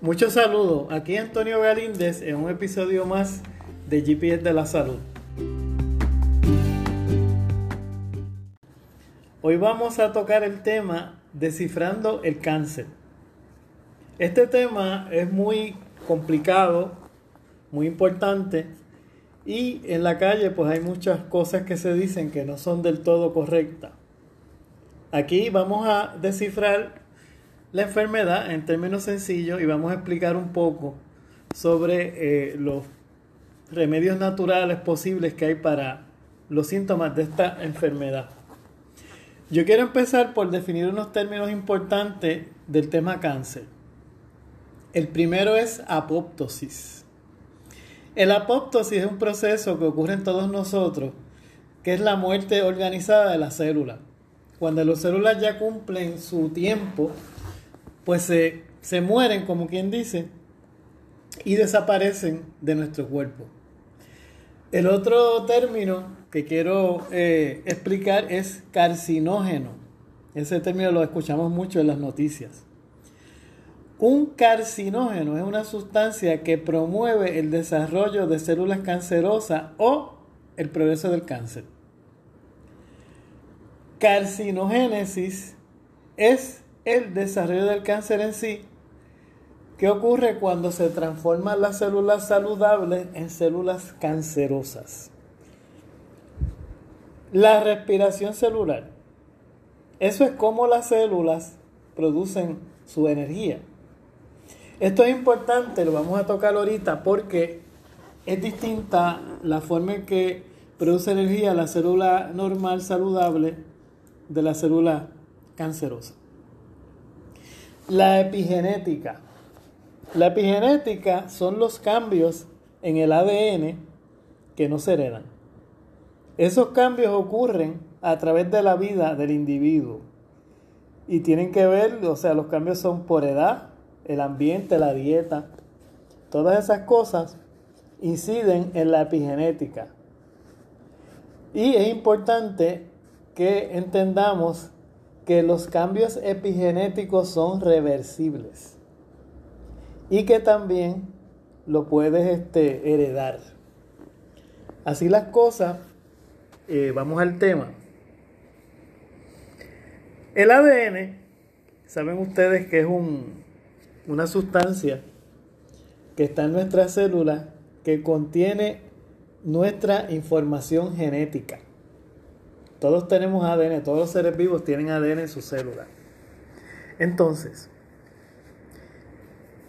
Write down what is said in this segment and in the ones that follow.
Muchos saludos. Aquí Antonio Galíndez en un episodio más de GPS de la Salud. Hoy vamos a tocar el tema descifrando el cáncer. Este tema es muy complicado, muy importante y en la calle pues hay muchas cosas que se dicen que no son del todo correctas. Aquí vamos a descifrar la enfermedad en términos sencillos y vamos a explicar un poco sobre eh, los remedios naturales posibles que hay para los síntomas de esta enfermedad. Yo quiero empezar por definir unos términos importantes del tema cáncer. El primero es apoptosis. El apoptosis es un proceso que ocurre en todos nosotros, que es la muerte organizada de la célula. Cuando las células ya cumplen su tiempo, pues se, se mueren, como quien dice, y desaparecen de nuestro cuerpo. El otro término que quiero eh, explicar es carcinógeno. Ese término lo escuchamos mucho en las noticias. Un carcinógeno es una sustancia que promueve el desarrollo de células cancerosas o el progreso del cáncer. Carcinogénesis es el desarrollo del cáncer en sí. ¿Qué ocurre cuando se transforman las células saludables en células cancerosas? La respiración celular. Eso es como las células producen su energía. Esto es importante, lo vamos a tocar ahorita porque es distinta la forma en que produce energía la célula normal saludable de la célula cancerosa. La epigenética. La epigenética son los cambios en el ADN que no se heredan. Esos cambios ocurren a través de la vida del individuo y tienen que ver, o sea, los cambios son por edad, el ambiente, la dieta, todas esas cosas inciden en la epigenética. Y es importante que entendamos que los cambios epigenéticos son reversibles y que también lo puedes este, heredar. Así las cosas, eh, vamos al tema. El ADN, saben ustedes que es un, una sustancia que está en nuestra célula que contiene nuestra información genética. Todos tenemos ADN, todos los seres vivos tienen ADN en su célula. Entonces,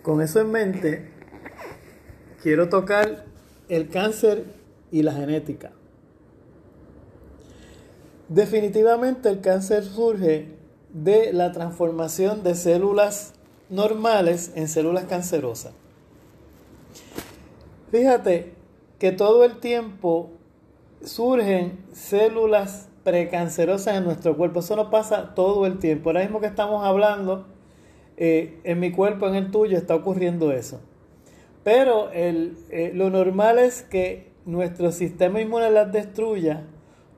con eso en mente, quiero tocar el cáncer y la genética. Definitivamente el cáncer surge de la transformación de células normales en células cancerosas. Fíjate que todo el tiempo surgen células precancerosas en nuestro cuerpo. Eso no pasa todo el tiempo. Ahora mismo que estamos hablando, eh, en mi cuerpo, en el tuyo, está ocurriendo eso. Pero eh, lo normal es que nuestro sistema inmune las destruya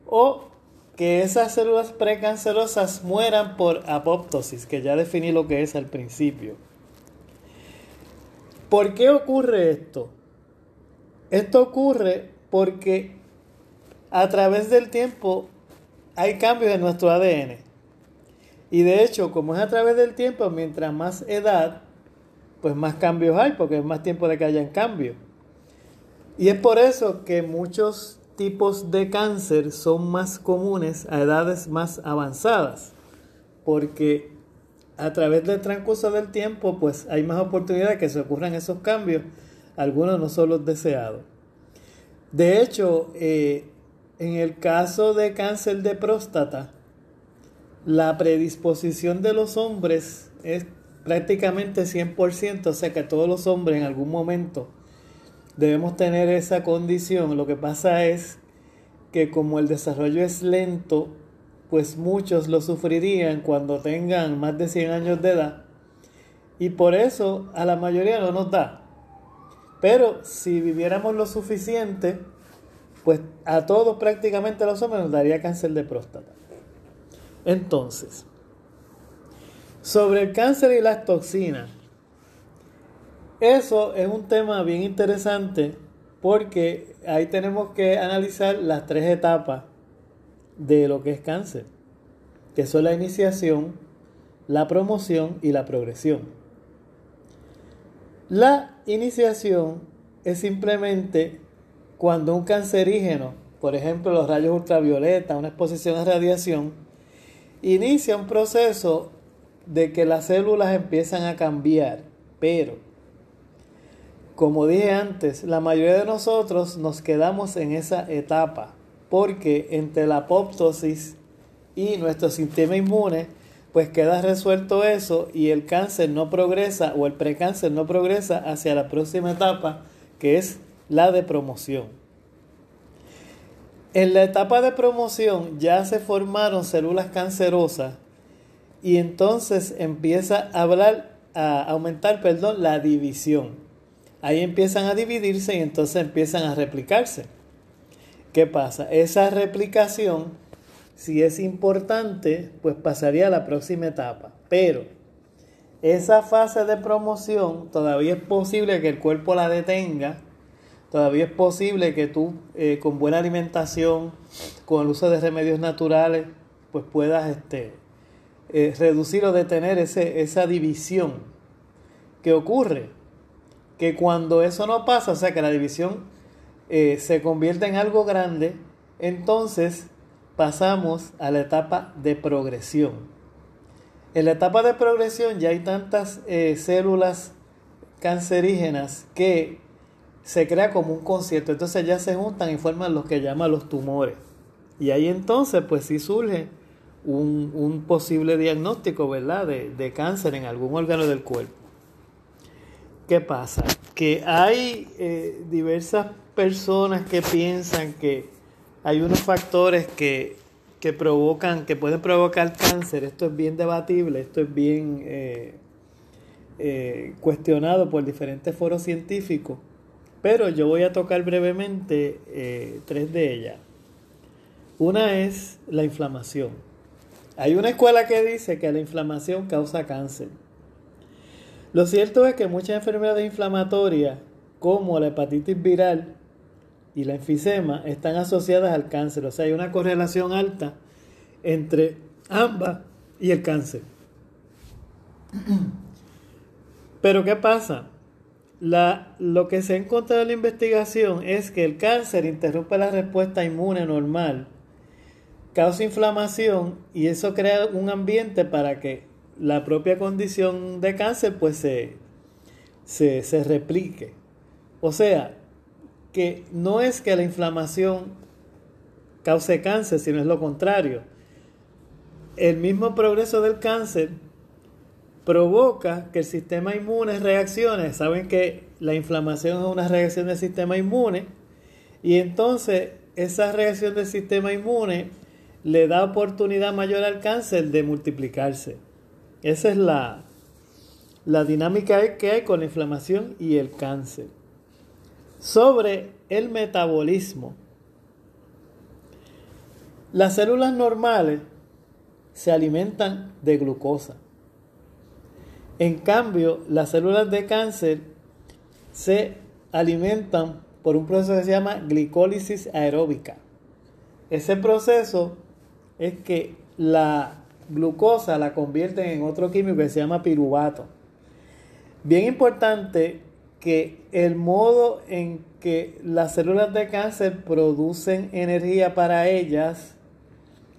o que esas células precancerosas mueran por apoptosis, que ya definí lo que es al principio. ¿Por qué ocurre esto? Esto ocurre porque a través del tiempo hay cambios en nuestro ADN. Y de hecho, como es a través del tiempo, mientras más edad, pues más cambios hay, porque es más tiempo de que hayan cambios. Y es por eso que muchos tipos de cáncer son más comunes a edades más avanzadas, porque a través del transcurso del tiempo, pues hay más oportunidad de que se ocurran esos cambios, algunos no son los deseados. De hecho, eh, en el caso de cáncer de próstata, la predisposición de los hombres es prácticamente 100%, o sea que todos los hombres en algún momento debemos tener esa condición. Lo que pasa es que como el desarrollo es lento, pues muchos lo sufrirían cuando tengan más de 100 años de edad. Y por eso a la mayoría no nos da. Pero si viviéramos lo suficiente, pues a todos prácticamente los hombres nos daría cáncer de próstata. Entonces, sobre el cáncer y las toxinas, Eso es un tema bien interesante porque ahí tenemos que analizar las tres etapas de lo que es cáncer, que son la iniciación, la promoción y la progresión. La iniciación es simplemente cuando un cancerígeno, por ejemplo los rayos ultravioleta, una exposición a radiación, inicia un proceso de que las células empiezan a cambiar, pero como dije antes, la mayoría de nosotros nos quedamos en esa etapa, porque entre la apoptosis y nuestro sistema inmune, pues queda resuelto eso y el cáncer no progresa o el precáncer no progresa hacia la próxima etapa, que es la de promoción. En la etapa de promoción ya se formaron células cancerosas y entonces empieza a hablar a aumentar, perdón, la división. Ahí empiezan a dividirse y entonces empiezan a replicarse. ¿Qué pasa? Esa replicación, si es importante, pues pasaría a la próxima etapa. Pero esa fase de promoción todavía es posible que el cuerpo la detenga. Todavía es posible que tú eh, con buena alimentación, con el uso de remedios naturales, pues puedas este, eh, reducir o detener ese, esa división. ¿Qué ocurre? Que cuando eso no pasa, o sea que la división eh, se convierte en algo grande, entonces pasamos a la etapa de progresión. En la etapa de progresión ya hay tantas células cancerígenas que se crea como un concierto, entonces ya se juntan y forman lo que llaman los tumores. Y ahí entonces pues sí surge un, posible diagnóstico, ¿verdad?, de, cáncer en algún órgano del cuerpo. ¿Qué pasa? Que hay eh, diversas personas que piensan que hay unos factores que, provocan, que pueden provocar cáncer. Esto es bien debatible, esto es bien eh, eh, cuestionado por diferentes foros científicos. Pero yo voy a tocar brevemente tres de ellas. Una es la inflamación. Hay una escuela que dice que la inflamación causa cáncer. Lo cierto es que muchas enfermedades inflamatorias, como la hepatitis viral y la enfisema, están asociadas al cáncer. O sea, hay una correlación alta entre ambas y el cáncer. Pero ¿qué pasa? Lo que se ha encontrado en la investigación es que el cáncer interrumpe la respuesta inmune normal causa inflamación y eso crea un ambiente para que la propia condición de cáncer pues se, se, replique. O sea, que no es que la inflamación cause cáncer, sino es lo contrario. El mismo progreso del cáncer provoca que el sistema inmune reaccione. Saben que la inflamación es una reacción del sistema inmune y entonces esa reacción del sistema inmune le da oportunidad mayor al cáncer de multiplicarse. Esa es la, la dinámica que hay con la inflamación y el cáncer. Sobre el metabolismo. Las células normales se alimentan de glucosa. En cambio, las células de cáncer se alimentan por un proceso que se llama glicólisis aeróbica. Ese proceso es que la glucosa la convierten en otro químico que se llama piruvato. Bien importante que el modo en que las células de cáncer producen energía para ellas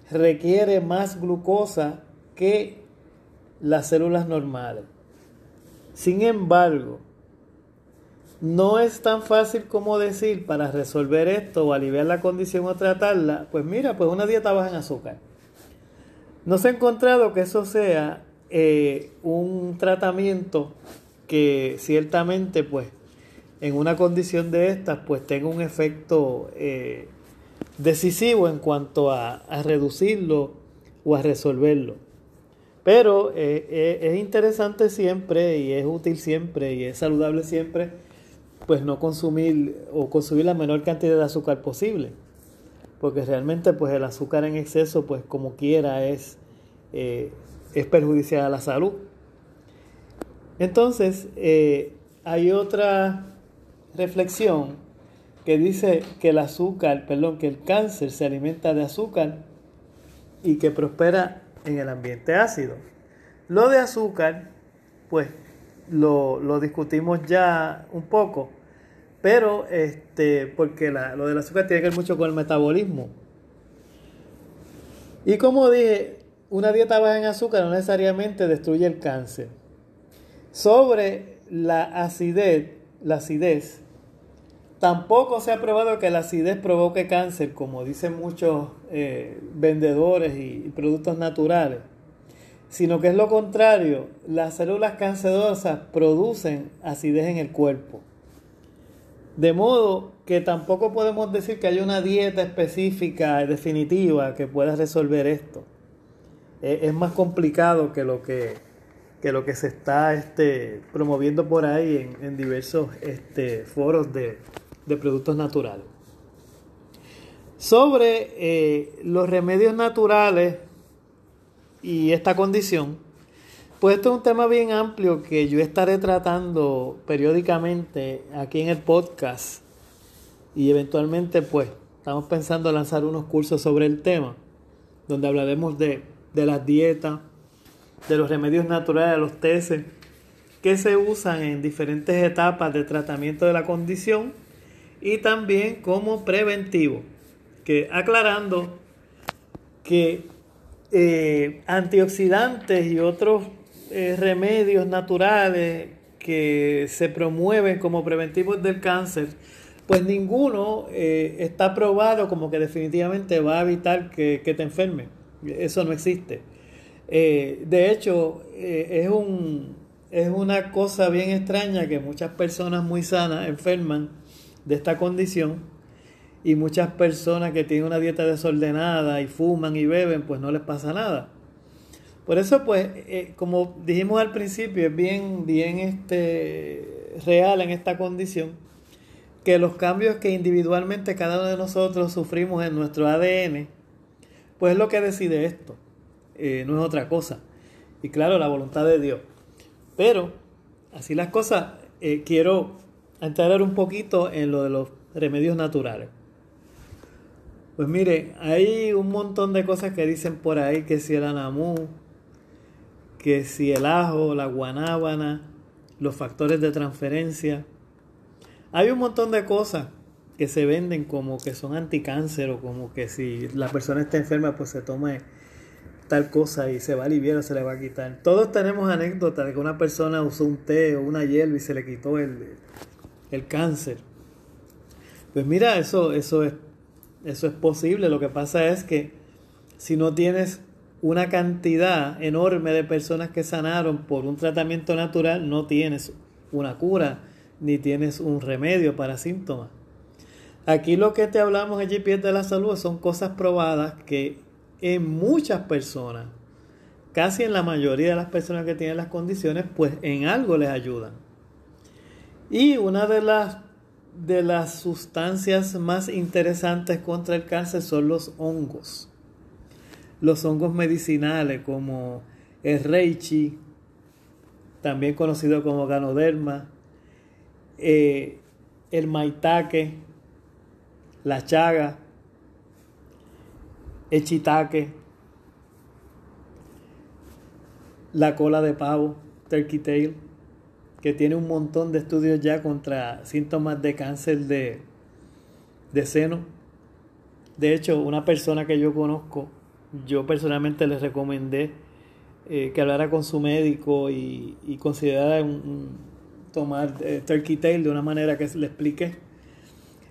requiere más glucosa que las células normales. Sin embargo, no es tan fácil como decir para resolver esto o aliviar la condición o tratarla, pues mira, pues una dieta baja en azúcar. No se ha encontrado que eso sea eh, un tratamiento que ciertamente pues en una condición de estas pues tenga un efecto eh, decisivo en cuanto a, reducirlo o a resolverlo. Pero eh, es interesante siempre y es útil siempre y es saludable siempre pues no consumir o consumir la menor cantidad de azúcar posible. Porque realmente pues el azúcar en exceso pues como quiera es, eh, es perjudicial a la salud. Entonces, eh, hay otra reflexión que dice que el azúcar, perdón, que el cáncer se alimenta de azúcar y que prospera en el ambiente ácido. Lo de azúcar, pues lo, lo discutimos ya un poco, pero este, porque lo del azúcar tiene que ver mucho con el metabolismo. Y como dije, una dieta baja en azúcar no necesariamente destruye el cáncer. Sobre la acidez, la acidez, tampoco se ha probado que la acidez provoque cáncer, como dicen muchos eh, vendedores y, productos naturales, sino que es lo contrario, las células cancerosas producen acidez en el cuerpo. De modo que tampoco podemos decir que haya una dieta específica y definitiva que pueda resolver esto. E, es más complicado que lo que que lo que se está este, promoviendo por ahí en, diversos este, foros de, productos naturales. Sobre eh, los remedios naturales y esta condición, pues esto es un tema bien amplio que yo estaré tratando periódicamente aquí en el podcast y eventualmente pues estamos pensando lanzar unos cursos sobre el tema, donde hablaremos de, de las dietas, de los remedios naturales, los teces, que se usan en diferentes etapas de tratamiento de la condición y también como preventivo. Que aclarando que eh, antioxidantes y otros eh, remedios naturales que se promueven como preventivos del cáncer, pues ninguno eh, está probado como que definitivamente va a evitar que, que te enferme. Eso no existe. De hecho, es, un, es una cosa bien extraña que muchas personas muy sanas enferman de esta condición y muchas personas que tienen una dieta desordenada y fuman y beben, pues no les pasa nada. Por eso, pues, eh, como dijimos al principio, es bien, bien este, real en esta condición que los cambios que individualmente cada uno de nosotros sufrimos en nuestro ADN, pues es lo que decide esto. Eh, no es otra cosa. Y claro, la voluntad de Dios. Pero, así las cosas, eh, quiero entrar un poquito en lo de los remedios naturales. Pues mire, hay un montón de cosas que dicen por ahí, que si el anamú, que si el ajo, la guanábana, los factores de transferencia. Hay un montón de cosas que se venden como que son anticáncer o como que si la persona está enferma pues se tome tal cosa y se va a aliviar o se le va a quitar. Todos tenemos anécdotas de que una persona usó un té o una hierba y se le quitó el, el cáncer. Pues mira, eso, eso, es, eso es posible. Lo que pasa es que si no tienes una cantidad enorme de personas que sanaron por un tratamiento natural, no tienes una cura ni tienes un remedio para síntomas. Aquí lo que te hablamos en GPS de la salud son cosas probadas que en muchas personas, casi en la mayoría de las personas que tienen las condiciones, pues en algo les ayudan. Y una de las, de las sustancias más interesantes contra el cáncer son los hongos. Los hongos medicinales como el reichi, también conocido como ganoderma, eh, el maitake, la chaga, el chitaque, la cola de pavo, turkey tail, que tiene un montón de estudios ya contra síntomas de cáncer de, de seno. De hecho, una persona que yo conozco, yo personalmente le recomendé eh, que hablara con su médico y, y considerara tomar eh, turkey tail de una manera que le explique.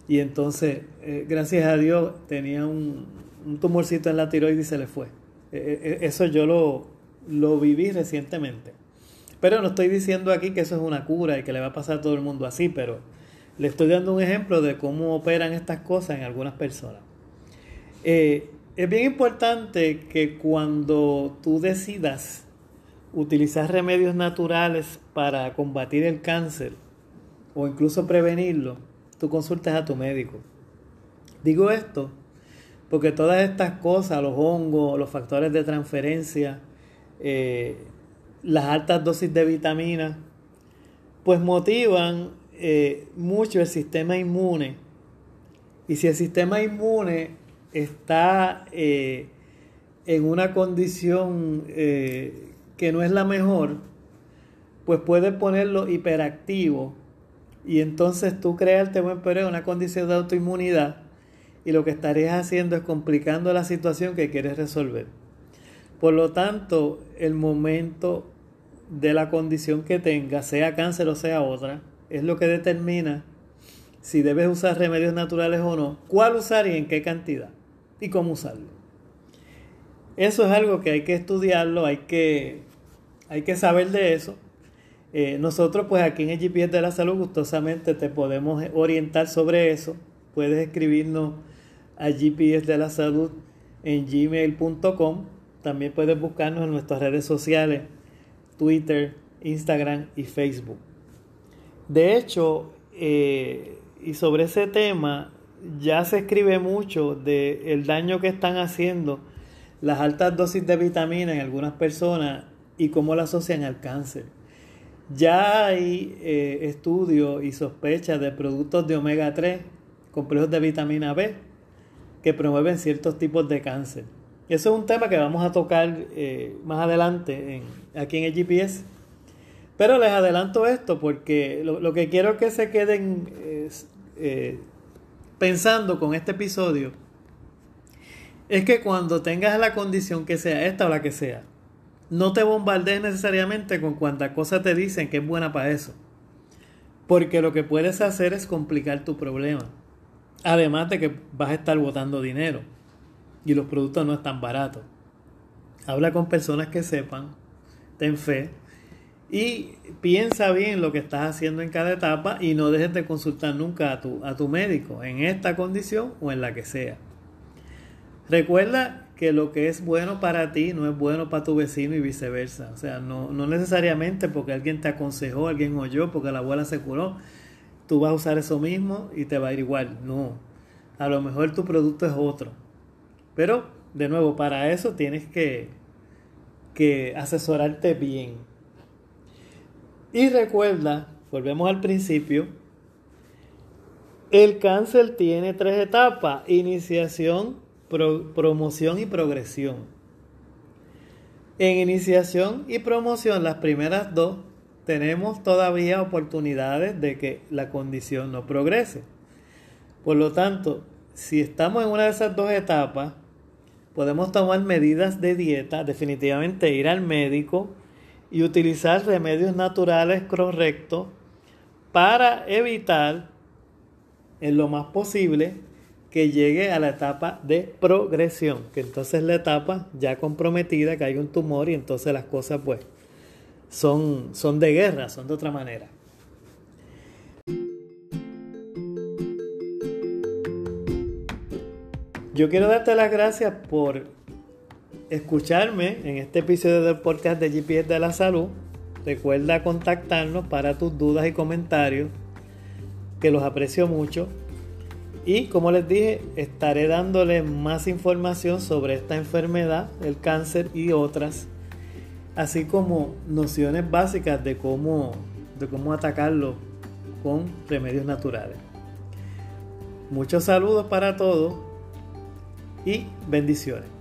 Y entonces, eh, gracias a Dios, tenía un, un tumorcito en la tiroides y se le fue. E, e, e, eso yo lo, lo viví recientemente. Pero no estoy diciendo aquí que eso es una cura y que le va a pasar a todo el mundo así, pero le estoy dando un ejemplo de cómo operan estas cosas en algunas personas. Eh, es bien importante que cuando tú decidas utilizar remedios naturales para combatir el cáncer o incluso prevenirlo, tú consultes a tu médico. Digo esto porque todas estas cosas, los hongos, los factores de transferencia, eh, las altas dosis de vitaminas, pues motivan eh, mucho el sistema inmune. Y si el sistema inmune está eh, en una condición eh, que no es la mejor, pues puede ponerlo hiperactivo y entonces tú crearte buen periodo una condición de autoinmunidad y lo que estarías haciendo es complicando la situación que quieres resolver. Por lo tanto, el momento de la condición que tenga, sea cáncer o sea otra, es lo que determina si debes usar remedios naturales o no, cuál usar y en qué cantidad y cómo usarlo. Eso es algo que hay que estudiarlo, hay que, hay que saber de eso. Eh, nosotros pues aquí en el GPS de la salud gustosamente te podemos orientar sobre eso. Puedes escribirnos a GPS de la salud en gmail.com. También puedes buscarnos en nuestras redes sociales, Twitter, Instagram y Facebook. De hecho, eh, y sobre ese tema, ya se escribe mucho del el daño que están haciendo las altas dosis de vitamina en algunas personas y cómo la asocian al cáncer. Ya hay eh, estudios y sospechas de productos de omega 3, complejos de vitamina B, que promueven ciertos tipos de cáncer. Eso es un tema que vamos a tocar eh, más adelante aquí en el GPS. Pero les adelanto esto porque lo, que quiero que se queden eh, pensando con este episodio es que cuando tengas la condición que sea esta o la que sea, no te bombardees necesariamente con cuantas cosas te dicen que es buena para eso. Porque lo que puedes hacer es complicar tu problema. Además de que vas a estar botando dinero y los productos no están baratos. Habla con personas que sepan, ten fe y piensa bien lo que estás haciendo en cada etapa y no dejes de consultar nunca a tu, a tu médico en esta condición o en la que sea. Recuerda que lo que es bueno para ti no es bueno para tu vecino y viceversa. O sea, no, no necesariamente porque alguien te aconsejó, alguien oyó, porque la abuela se curó, tú vas a usar eso mismo y te va a ir igual. No. A lo mejor tu producto es otro. Pero, de nuevo, para eso tienes que, que asesorarte bien. Y recuerda, volvemos al principio, el cáncer tiene tres etapas. Iniciación, promoción y progresión. En iniciación y promoción, las primeras dos, tenemos todavía oportunidades de que la condición no progrese. Por lo tanto, si estamos en una de esas dos etapas, podemos tomar medidas de dieta, definitivamente ir al médico y utilizar remedios naturales correctos para evitar en lo más posible que llegue a la etapa de progresión, que entonces es la etapa ya comprometida, que hay un tumor y entonces las cosas pues son, son de guerra, son de otra manera. Yo quiero darte las gracias por escucharme en este episodio del podcast de GPS de la Salud. Recuerda contactarnos para tus dudas y comentarios, que los aprecio mucho. Y como les dije, estaré dándole más información sobre esta enfermedad, el cáncer y otras, así como nociones básicas de cómo, de cómo atacarlo con remedios naturales. Muchos saludos para todos y bendiciones.